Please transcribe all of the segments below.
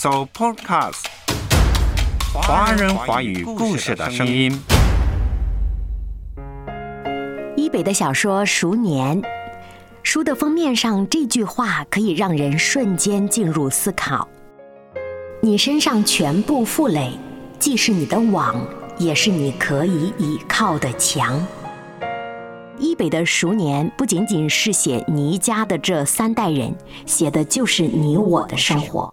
So Podcast，华人华语故事的声音。一北的小说《熟年》，书的封面上这句话可以让人瞬间进入思考：你身上全部负累，既是你的网，也是你可以倚靠的墙。一北的《熟年》不仅仅是写倪家的这三代人，写的就是你我的生活。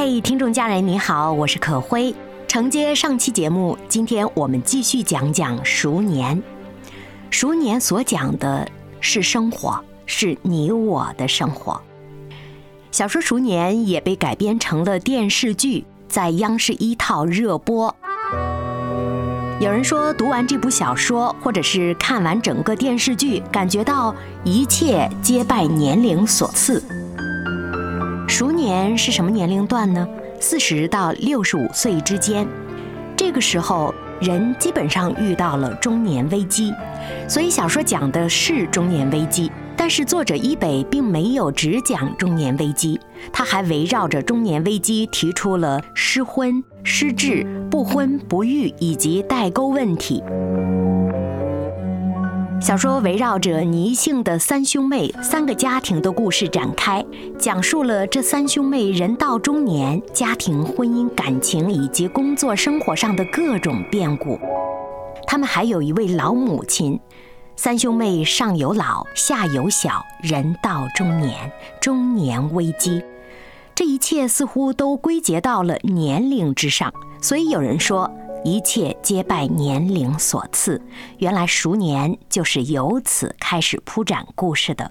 嘿，听众家人你好，我是可辉。承接上期节目，今天我们继续讲讲《熟年》。《熟年》所讲的是生活，是你我的生活。小说《熟年》也被改编成了电视剧，在央视一套热播。有人说，读完这部小说，或者是看完整个电视剧，感觉到一切皆拜年龄所赐。年是什么年龄段呢？四十到六十五岁之间，这个时候人基本上遇到了中年危机，所以小说讲的是中年危机。但是作者伊北并没有只讲中年危机，他还围绕着中年危机提出了失婚、失智、不婚不育以及代沟问题。小说围绕着倪姓的三兄妹三个家庭的故事展开，讲述了这三兄妹人到中年，家庭、婚姻、感情以及工作生活上的各种变故。他们还有一位老母亲，三兄妹上有老，下有小，人到中年，中年危机。这一切似乎都归结到了年龄之上，所以有人说。一切皆拜年龄所赐，原来熟年就是由此开始铺展故事的。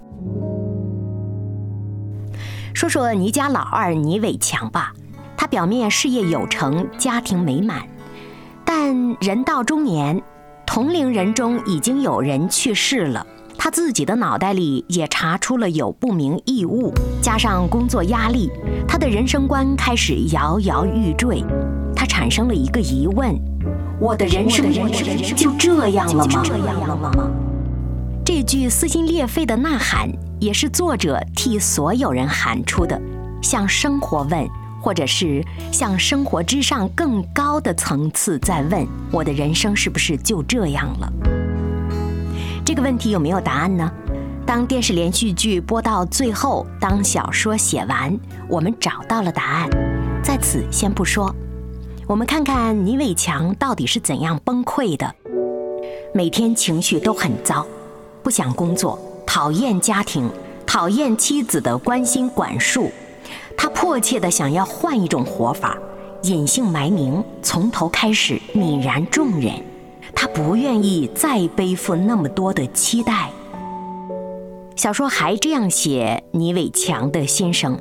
说说倪家老二倪伟强吧，他表面事业有成，家庭美满，但人到中年，同龄人中已经有人去世了，他自己的脑袋里也查出了有不明异物，加上工作压力，他的人生观开始摇摇欲坠。他产生了一个疑问：我的人生就这样了吗？这句撕心裂肺的呐喊，也是作者替所有人喊出的，向生活问，或者是向生活之上更高的层次在问：我的人生是不是就这样了？这个问题有没有答案呢？当电视连续剧播到最后，当小说写完，我们找到了答案。在此先不说。我们看看倪伟强到底是怎样崩溃的。每天情绪都很糟，不想工作，讨厌家庭，讨厌妻子的关心管束。他迫切地想要换一种活法，隐姓埋名，从头开始，泯然众人。他不愿意再背负那么多的期待。小说还这样写倪伟强的心声：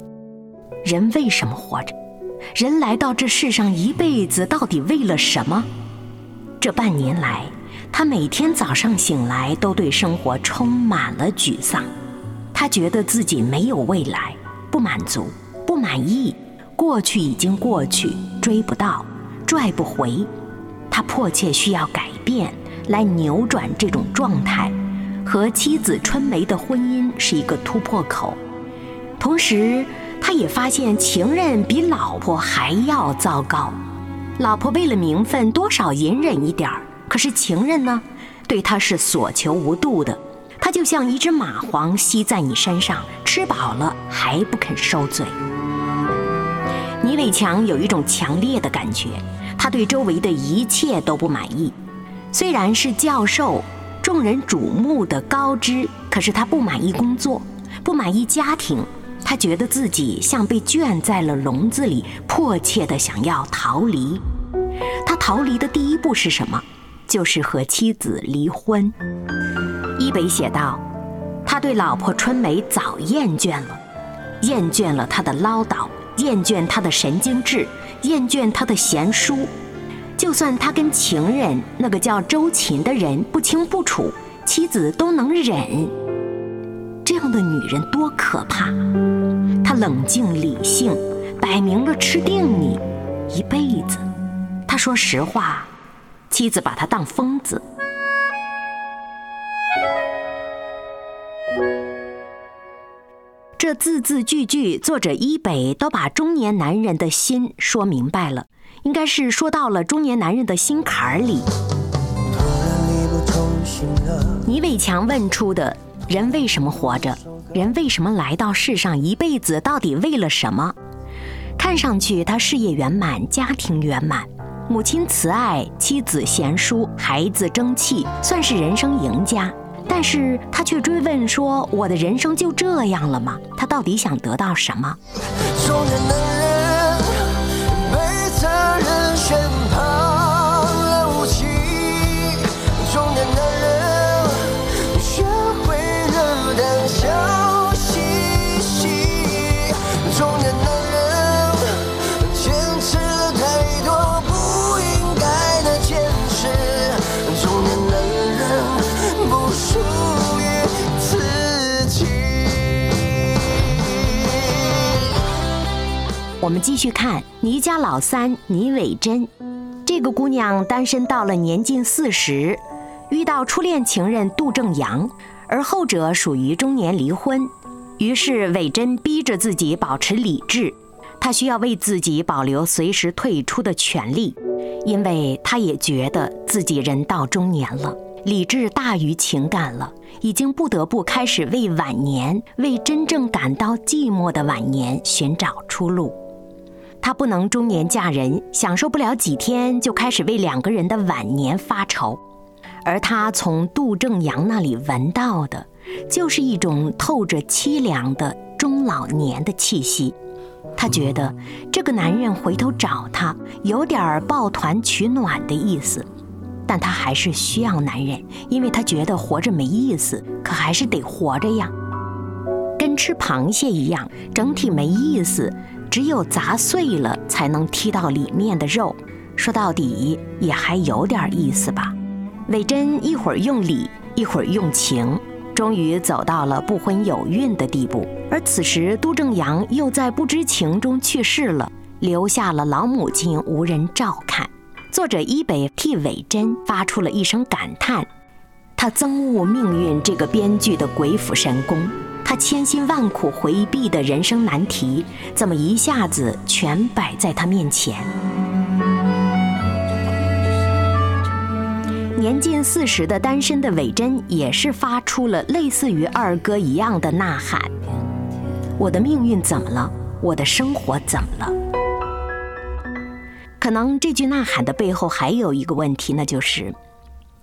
人为什么活着？人来到这世上一辈子，到底为了什么？这半年来，他每天早上醒来都对生活充满了沮丧。他觉得自己没有未来，不满足，不满意。过去已经过去，追不到，拽不回。他迫切需要改变，来扭转这种状态。和妻子春梅的婚姻是一个突破口，同时。他也发现情人比老婆还要糟糕，老婆为了名分多少隐忍一点儿，可是情人呢，对他是所求无度的。他就像一只蚂蟥吸在你身上，吃饱了还不肯收嘴。倪伟强有一种强烈的感觉，他对周围的一切都不满意。虽然是教授，众人瞩目的高知，可是他不满意工作，不满意家庭。他觉得自己像被圈在了笼子里，迫切地想要逃离。他逃离的第一步是什么？就是和妻子离婚。伊北写道：“他对老婆春梅早厌倦了，厌倦了他的唠叨，厌倦他的神经质，厌倦他的贤淑。就算他跟情人那个叫周琴的人不清不楚，妻子都能忍。这样的女人多可怕！他冷静理性，摆明了吃定你一辈子。他说实话，妻子把他当疯子。这字字句句，作者一北都把中年男人的心说明白了，应该是说到了中年男人的心坎儿里。倪伟强问出的人为什么活着？人为什么来到世上？一辈子到底为了什么？看上去他事业圆满，家庭圆满，母亲慈爱，妻子贤淑，孩子争气，算是人生赢家。但是他却追问说：“我的人生就这样了吗？”他到底想得到什么？我们继续看倪家老三倪伟珍，这个姑娘单身到了年近四十，遇到初恋情人杜正阳，而后者属于中年离婚。于是伟珍逼着自己保持理智，她需要为自己保留随时退出的权利，因为她也觉得自己人到中年了，理智大于情感了，已经不得不开始为晚年，为真正感到寂寞的晚年寻找出路。她不能中年嫁人，享受不了几天就开始为两个人的晚年发愁，而她从杜正阳那里闻到的，就是一种透着凄凉的中老年的气息。她觉得这个男人回头找她，有点抱团取暖的意思，但她还是需要男人，因为她觉得活着没意思，可还是得活着呀，跟吃螃蟹一样，整体没意思。只有砸碎了才能踢到里面的肉，说到底也还有点意思吧。伟珍一会儿用理，一会儿用情，终于走到了不婚有孕的地步。而此时，杜正阳又在不知情中去世了，留下了老母亲无人照看。作者一北替伟珍发出了一声感叹，他憎恶命运这个编剧的鬼斧神工。千辛万苦回避的人生难题，怎么一下子全摆在他面前？年近四十的单身的伟珍也是发出了类似于二哥一样的呐喊：“我的命运怎么了？我的生活怎么了？”可能这句呐喊的背后还有一个问题，那就是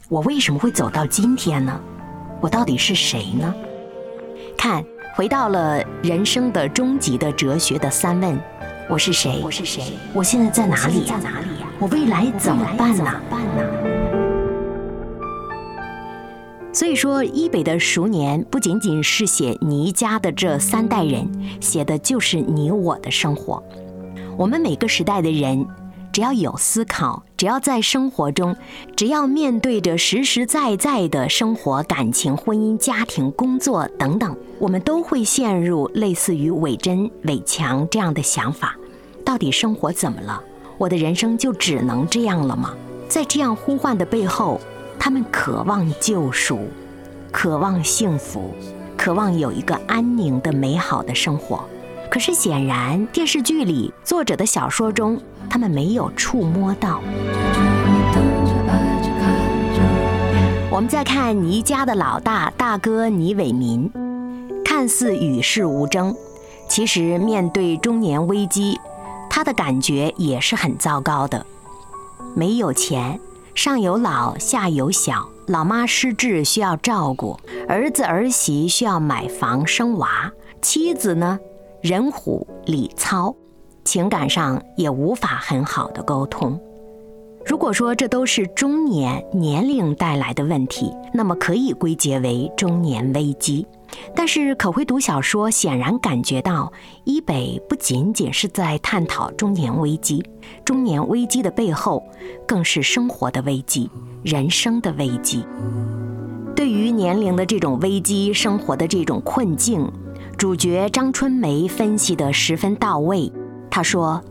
我为什么会走到今天呢？我到底是谁呢？看，回到了人生的终极的哲学的三问：我是谁？我是谁？我现在在哪里？在哪里呀？我未来怎么办呢？所以说，一北的熟年不仅仅是写倪家的这三代人，写的就是你我的生活。我们每个时代的人。只要有思考，只要在生活中，只要面对着实实在在的生活、感情、婚姻、家庭、工作等等，我们都会陷入类似于伟珍、伟强这样的想法：到底生活怎么了？我的人生就只能这样了吗？在这样呼唤的背后，他们渴望救赎，渴望幸福，渴望有一个安宁的美好的生活。可是显然，电视剧里作者的小说中。他们没有触摸到。我们再看倪家的老大大哥倪伟民，看似与世无争，其实面对中年危机，他的感觉也是很糟糕的。没有钱，上有老下有小，老妈失智需要照顾，儿子儿媳需要买房生娃，妻子呢，人虎礼糙。情感上也无法很好的沟通，如果说这都是中年年龄带来的问题，那么可以归结为中年危机。但是可会读小说，显然感觉到伊北不仅仅是在探讨中年危机，中年危机的背后，更是生活的危机、人生的危机。对于年龄的这种危机、生活的这种困境，主角张春梅分析得十分到位。他说：“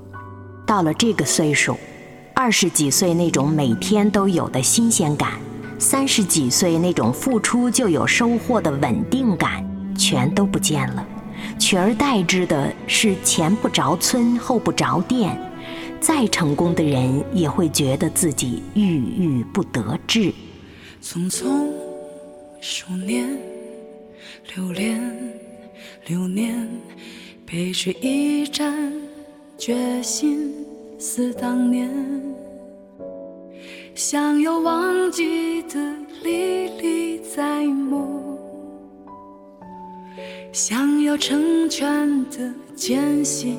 到了这个岁数，二十几岁那种每天都有的新鲜感。”三十几岁那种付出就有收获的稳定感，全都不见了，取而代之的是前不着村后不着店。再成功的人也会觉得自己郁郁不得志。匆匆数年，流连流年，背水一战，决心似当年。想要忘记的历历在目，想要成全的渐行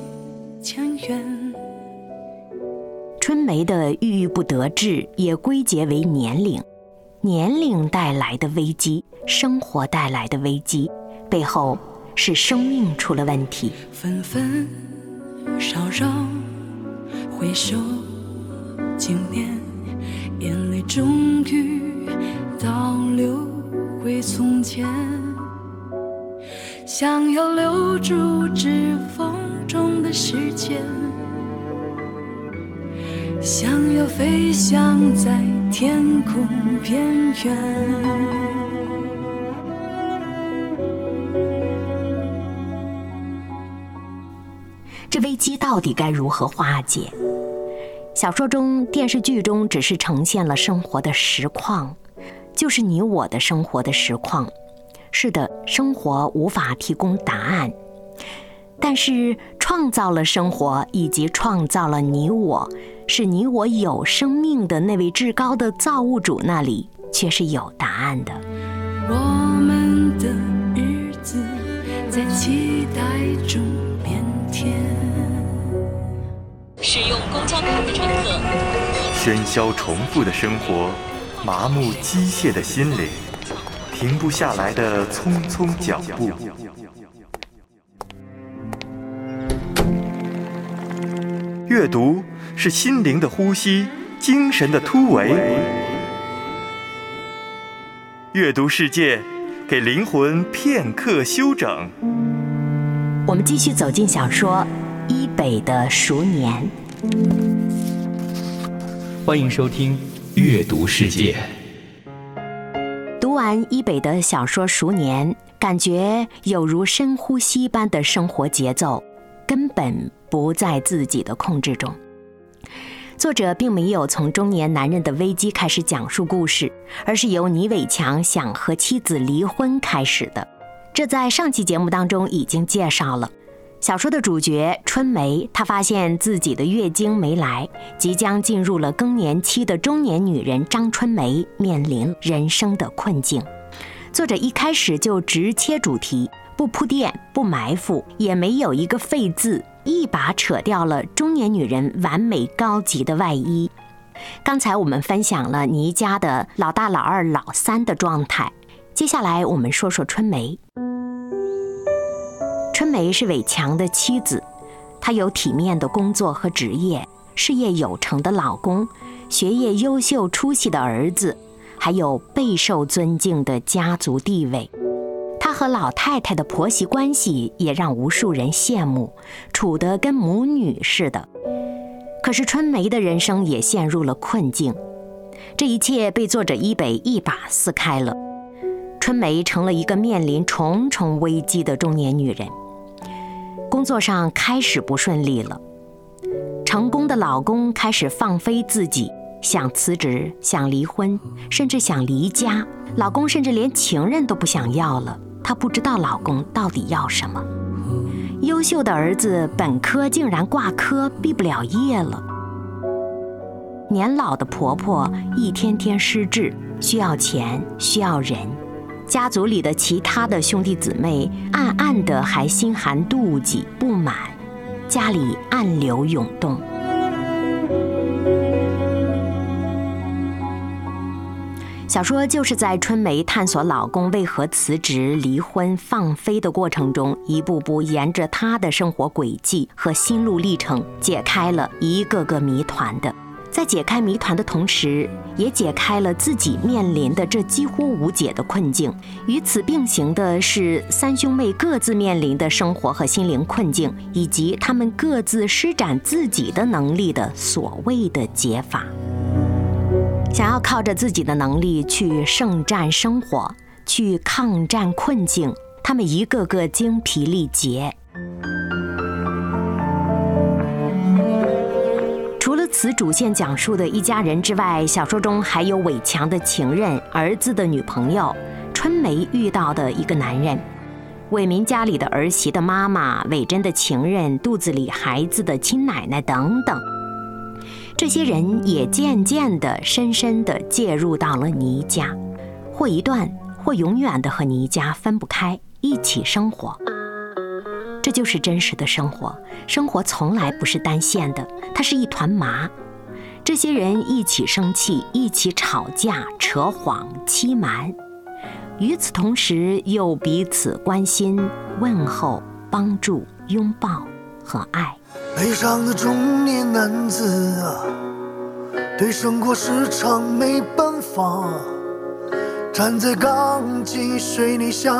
渐远。春梅的郁郁不得志也归结为年龄，年龄带来的危机，生活带来的危机，背后是生命出了问题。纷纷扰扰，回首经年。眼泪终于倒流回从前，想要留住指缝中的时间，想要飞翔在天空边缘。这危机到底该如何化解？小说中、电视剧中只是呈现了生活的实况，就是你我的生活的实况。是的，生活无法提供答案，但是创造了生活以及创造了你我，是你我有生命的那位至高的造物主那里却是有答案的。我们的使用公交卡的乘客，喧嚣重复的生活，麻木机械的心灵，停不下来的匆匆脚步。阅读是心灵的呼吸，精神的突围。阅读世界，给灵魂片刻休整。我们继续走进小说。伊北的熟年，欢迎收听《阅读世界》。读完伊北的小说《熟年》，感觉有如深呼吸般的生活节奏，根本不在自己的控制中。作者并没有从中年男人的危机开始讲述故事，而是由倪伟强想和妻子离婚开始的。这在上期节目当中已经介绍了。小说的主角春梅，她发现自己的月经没来，即将进入了更年期的中年女人张春梅面临人生的困境。作者一开始就直切主题，不铺垫，不埋伏，也没有一个废字，一把扯掉了中年女人完美高级的外衣。刚才我们分享了倪家的老大、老二、老三的状态，接下来我们说说春梅。春梅是伟强的妻子，她有体面的工作和职业，事业有成的老公，学业优秀出息的儿子，还有备受尊敬的家族地位。她和老太太的婆媳关系也让无数人羡慕，处得跟母女似的。可是春梅的人生也陷入了困境，这一切被作者伊北一把撕开了。春梅成了一个面临重重危机的中年女人。工作上开始不顺利了，成功的老公开始放飞自己，想辞职，想离婚，甚至想离家。老公甚至连情人都不想要了，她不知道老公到底要什么。优秀的儿子本科竟然挂科，毕不了业了。年老的婆婆一天天失智，需要钱，需要人。家族里的其他的兄弟姊妹暗暗的还心寒妒忌不满，家里暗流涌动。小说就是在春梅探索老公为何辞职、离婚、放飞的过程中，一步步沿着她的生活轨迹和心路历程，解开了一个个谜团的。在解开谜团的同时，也解开了自己面临的这几乎无解的困境。与此并行的是，三兄妹各自面临的生活和心灵困境，以及他们各自施展自己的能力的所谓的解法。想要靠着自己的能力去胜战生活，去抗战困境，他们一个个精疲力竭。此主线讲述的一家人之外，小说中还有伟强的情人、儿子的女朋友、春梅遇到的一个男人、伟民家里的儿媳的妈妈、伟珍的情人、肚子里孩子的亲奶奶等等。这些人也渐渐地、深深地介入到了倪家，或一段，或永远的和倪家分不开，一起生活。这就是真实的生活，生活从来不是单线的，它是一团麻。这些人一起生气，一起吵架、扯谎、欺瞒，与此同时又彼此关心、问候、帮助、拥抱和爱。悲伤的中年男子啊，对生活时常没办法，站在钢筋水泥下，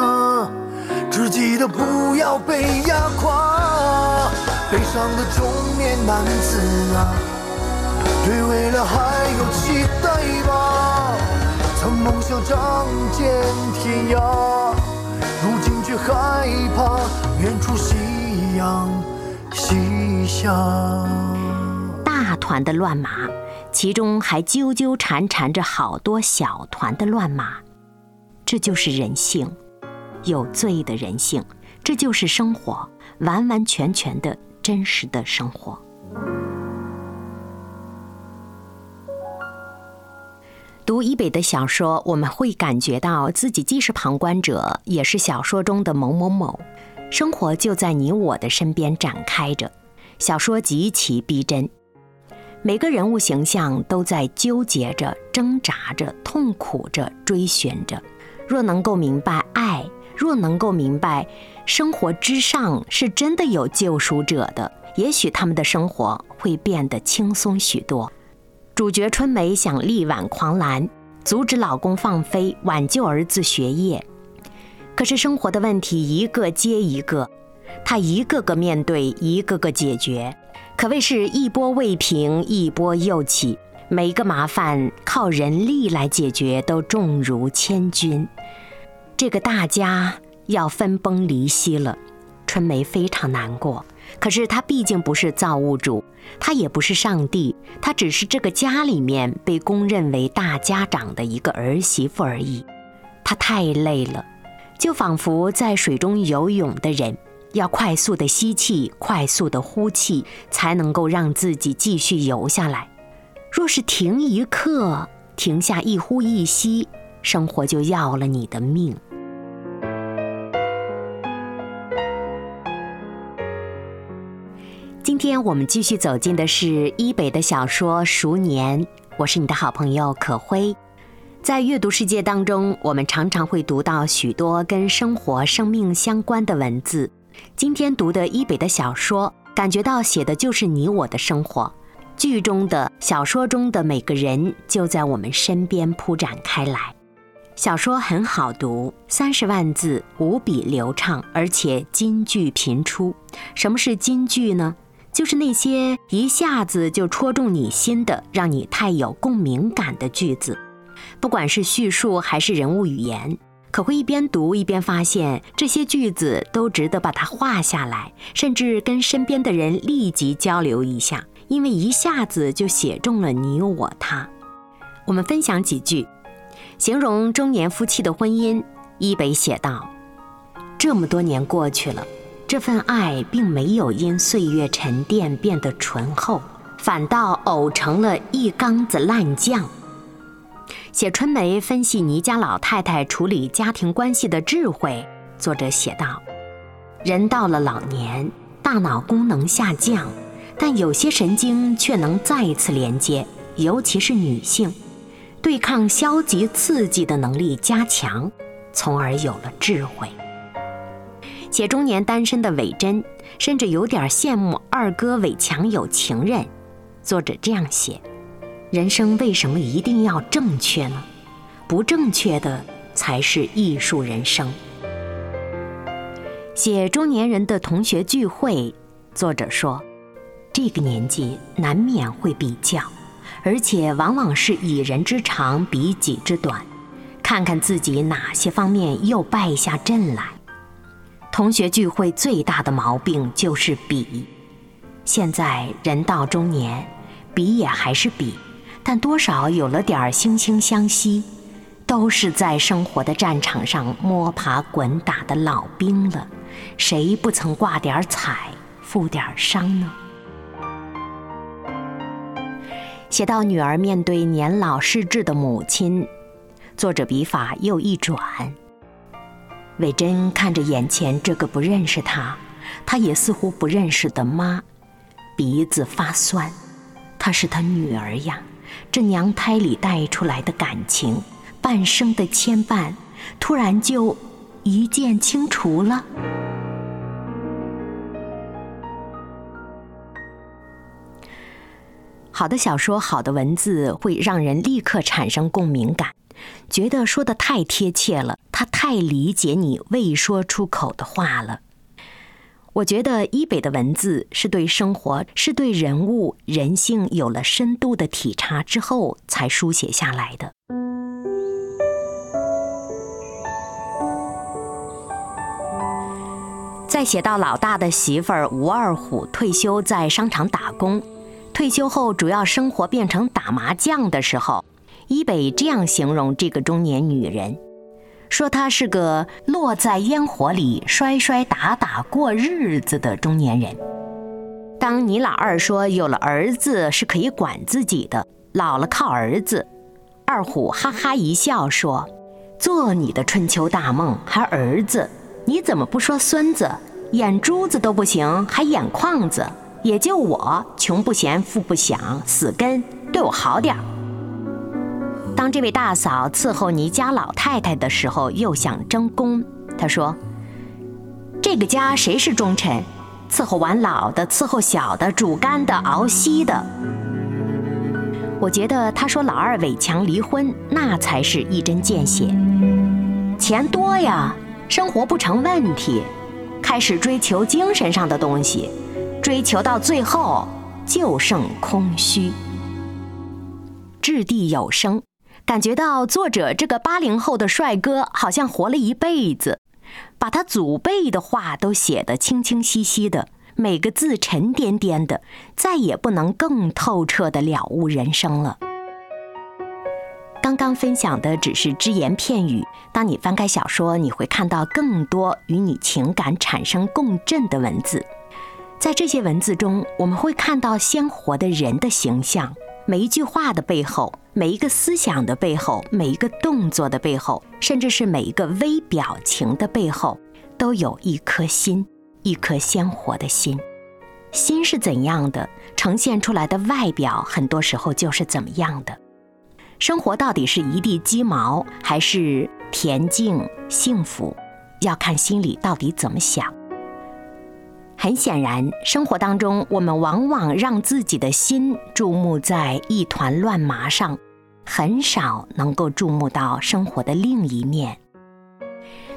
只记得不要被压垮。悲伤的中年男子啊，对未来还有期待吧？曾梦想仗剑天涯，如今却害怕远处夕阳。西下，大团的乱麻，其中还纠纠缠缠着好多小团的乱麻，这就是人性，有罪的人性，这就是生活，完完全全的真实的生活。读伊北的小说，我们会感觉到自己既是旁观者，也是小说中的某某某。生活就在你我的身边展开着，小说极其逼真，每个人物形象都在纠结着、挣扎着、痛苦着、追寻着。若能够明白爱，若能够明白生活之上是真的有救赎者的，也许他们的生活会变得轻松许多。主角春梅想力挽狂澜，阻止老公放飞，挽救儿子学业。可是生活的问题一个接一个，他一个个面对，一个个解决，可谓是一波未平，一波又起。每一个麻烦靠人力来解决，都重如千钧。这个大家要分崩离析了，春梅非常难过。可是她毕竟不是造物主，她也不是上帝，她只是这个家里面被公认为大家长的一个儿媳妇而已。她太累了。就仿佛在水中游泳的人，要快速的吸气，快速的呼气，才能够让自己继续游下来。若是停一刻，停下一呼一吸，生活就要了你的命。今天我们继续走进的是伊北的小说《熟年》，我是你的好朋友可辉。在阅读世界当中，我们常常会读到许多跟生活、生命相关的文字。今天读的伊北的小说，感觉到写的就是你我的生活。剧中的小说中的每个人就在我们身边铺展开来。小说很好读，三十万字，无比流畅，而且金句频出。什么是金句呢？就是那些一下子就戳中你心的，让你太有共鸣感的句子。不管是叙述还是人物语言，可会一边读一边发现这些句子都值得把它画下来，甚至跟身边的人立即交流一下，因为一下子就写中了你我他。我们分享几句，形容中年夫妻的婚姻。伊北写道：这么多年过去了，这份爱并没有因岁月沉淀变得醇厚，反倒呕成了一缸子烂酱。写春梅分析倪家老太太处理家庭关系的智慧，作者写道：人到了老年，大脑功能下降，但有些神经却能再一次连接，尤其是女性。对抗消极刺激的能力加强，从而有了智慧。写中年单身的韦真，甚至有点羡慕二哥韦强有情人。作者这样写：人生为什么一定要正确呢？不正确的才是艺术人生。写中年人的同学聚会，作者说，这个年纪难免会比较，而且往往是以人之长比己之短，看看自己哪些方面又败下阵来。同学聚会最大的毛病就是比，现在人到中年，比也还是比，但多少有了点惺惺相惜，都是在生活的战场上摸爬滚打的老兵了，谁不曾挂点彩，负点伤呢？写到女儿面对年老失智的母亲，作者笔法又一转。伟珍看着眼前这个不认识他，他也似乎不认识的妈，鼻子发酸。她是他女儿呀，这娘胎里带出来的感情，半生的牵绊，突然就一键清除了。好的小说，好的文字，会让人立刻产生共鸣感。觉得说的太贴切了，他太理解你未说出口的话了。我觉得一北的文字是对生活、是对人物、人性有了深度的体察之后才书写下来的。再写到老大的媳妇儿吴二虎退休在商场打工，退休后主要生活变成打麻将的时候。伊北这样形容这个中年女人，说她是个落在烟火里摔摔打打过日子的中年人。当你老二说有了儿子是可以管自己的，老了靠儿子，二虎哈哈一笑说：“做你的春秋大梦还儿子？你怎么不说孙子？眼珠子都不行，还眼眶子？也就我穷不嫌富不想，死根对我好点儿。”当这位大嫂伺候你家老太太的时候，又想争功。她说：“这个家谁是忠臣？伺候完老的，伺候小的，煮干的，熬稀的。”我觉得他说老二伟强离婚，那才是一针见血。钱多呀，生活不成问题，开始追求精神上的东西，追求到最后就剩空虚。掷地有声。感觉到作者这个八零后的帅哥好像活了一辈子，把他祖辈的话都写得清清晰晰的，每个字沉甸甸的，再也不能更透彻的了悟人生了。刚刚分享的只是只言片语，当你翻开小说，你会看到更多与你情感产生共振的文字，在这些文字中，我们会看到鲜活的人的形象。每一句话的背后，每一个思想的背后，每一个动作的背后，甚至是每一个微表情的背后，都有一颗心，一颗鲜活的心。心是怎样的，呈现出来的外表很多时候就是怎么样的。生活到底是一地鸡毛，还是恬静幸福，要看心里到底怎么想。很显然，生活当中，我们往往让自己的心注目在一团乱麻上，很少能够注目到生活的另一面。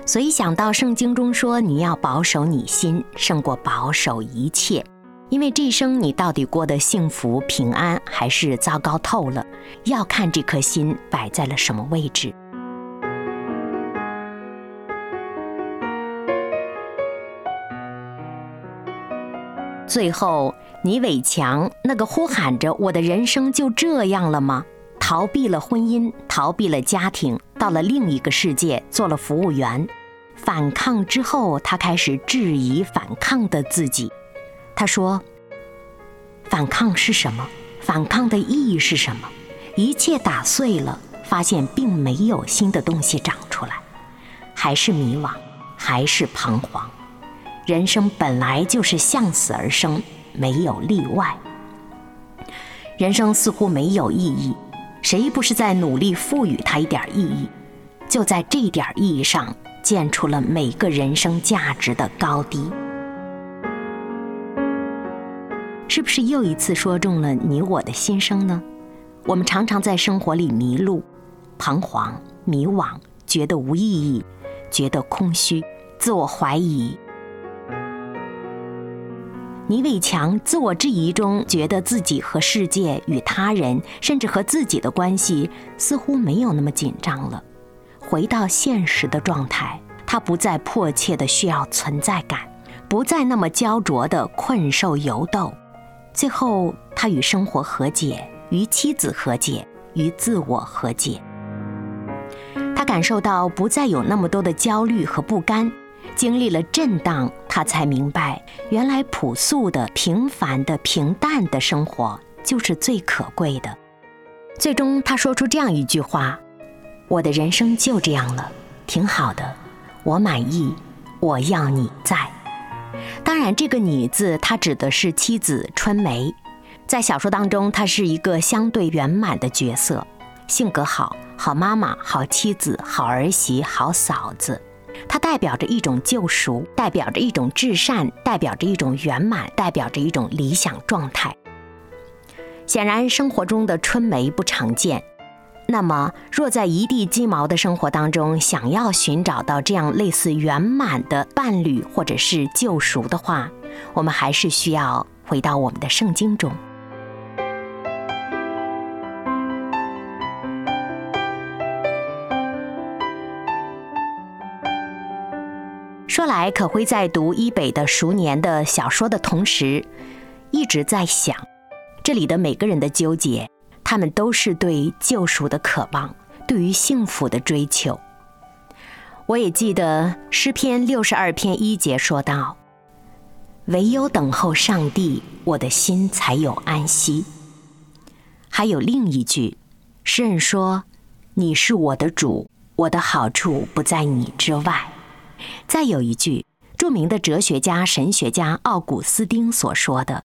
所以想到圣经中说，你要保守你心，胜过保守一切，因为这一生你到底过得幸福平安，还是糟糕透了，要看这颗心摆在了什么位置。最后，倪伟强那个呼喊着“我的人生就这样了吗？”逃避了婚姻，逃避了家庭，到了另一个世界做了服务员。反抗之后，他开始质疑反抗的自己。他说：“反抗是什么？反抗的意义是什么？一切打碎了，发现并没有新的东西长出来，还是迷惘，还是彷徨。”人生本来就是向死而生，没有例外。人生似乎没有意义，谁不是在努力赋予它一点意义？就在这点意义上，建出了每个人生价值的高低。是不是又一次说中了你我的心声呢？我们常常在生活里迷路、彷徨、迷惘，觉得无意义，觉得空虚，自我怀疑。倪伟强自我质疑中，觉得自己和世界、与他人，甚至和自己的关系，似乎没有那么紧张了。回到现实的状态，他不再迫切的需要存在感，不再那么焦灼的困兽犹斗。最后，他与生活和解，与妻子和解，与自我和解。他感受到不再有那么多的焦虑和不甘。经历了震荡，他才明白，原来朴素的、平凡的、平淡的生活就是最可贵的。最终，他说出这样一句话：“我的人生就这样了，挺好的，我满意。我要你在。”当然，这个“你”字，他指的是妻子春梅。在小说当中，她是一个相对圆满的角色，性格好，好妈妈，好妻子，好儿媳，好嫂子。它代表着一种救赎，代表着一种至善，代表着一种圆满，代表着一种理想状态。显然，生活中的春梅不常见。那么，若在一地鸡毛的生活当中，想要寻找到这样类似圆满的伴侣或者是救赎的话，我们还是需要回到我们的圣经中。说来，可辉在读伊北的《熟年》的小说的同时，一直在想，这里的每个人的纠结，他们都是对救赎的渴望，对于幸福的追求。我也记得诗篇六十二篇一节说道：“唯有等候上帝，我的心才有安息。”还有另一句，诗人说：“你是我的主，我的好处不在你之外。”再有一句，著名的哲学家、神学家奥古斯丁所说的：“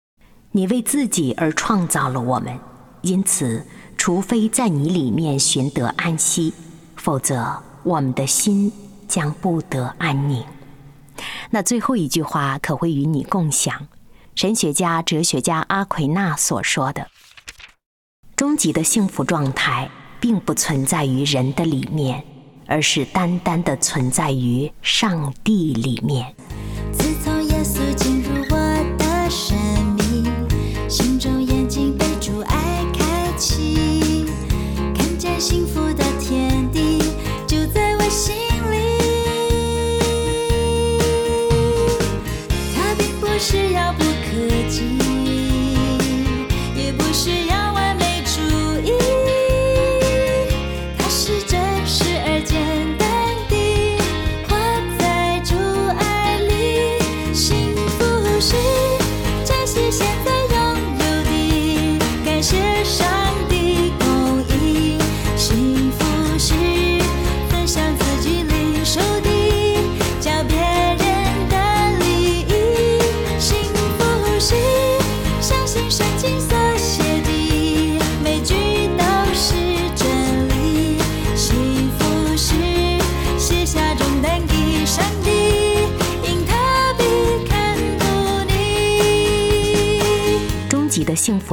你为自己而创造了我们，因此，除非在你里面寻得安息，否则我们的心将不得安宁。”那最后一句话可会与你共享，神学家、哲学家阿奎那所说的：“终极的幸福状态，并不存在于人的里面。”而是单单的存在于上帝里面。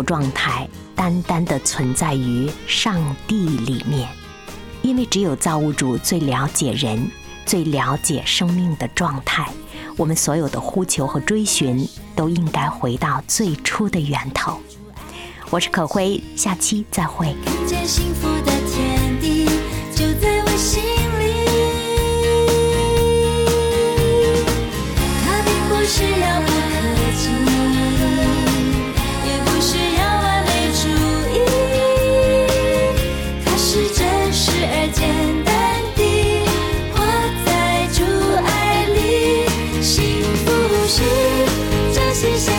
状态，单单的存在于上帝里面，因为只有造物主最了解人，最了解生命的状态。我们所有的呼求和追寻，都应该回到最初的源头。我是可辉，下期再会。是真理。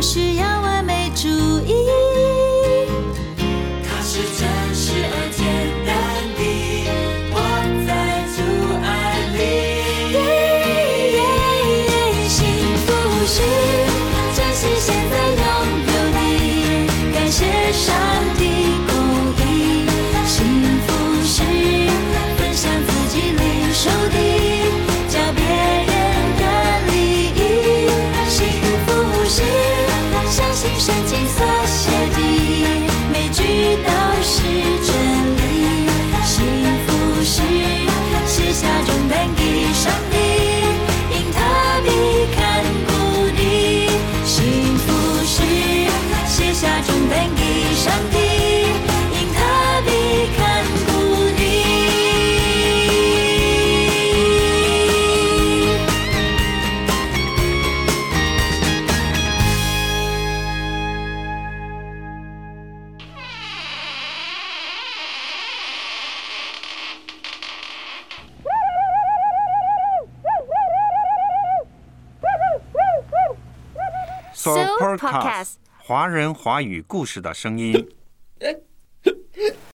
不需要。人华语故事的声音。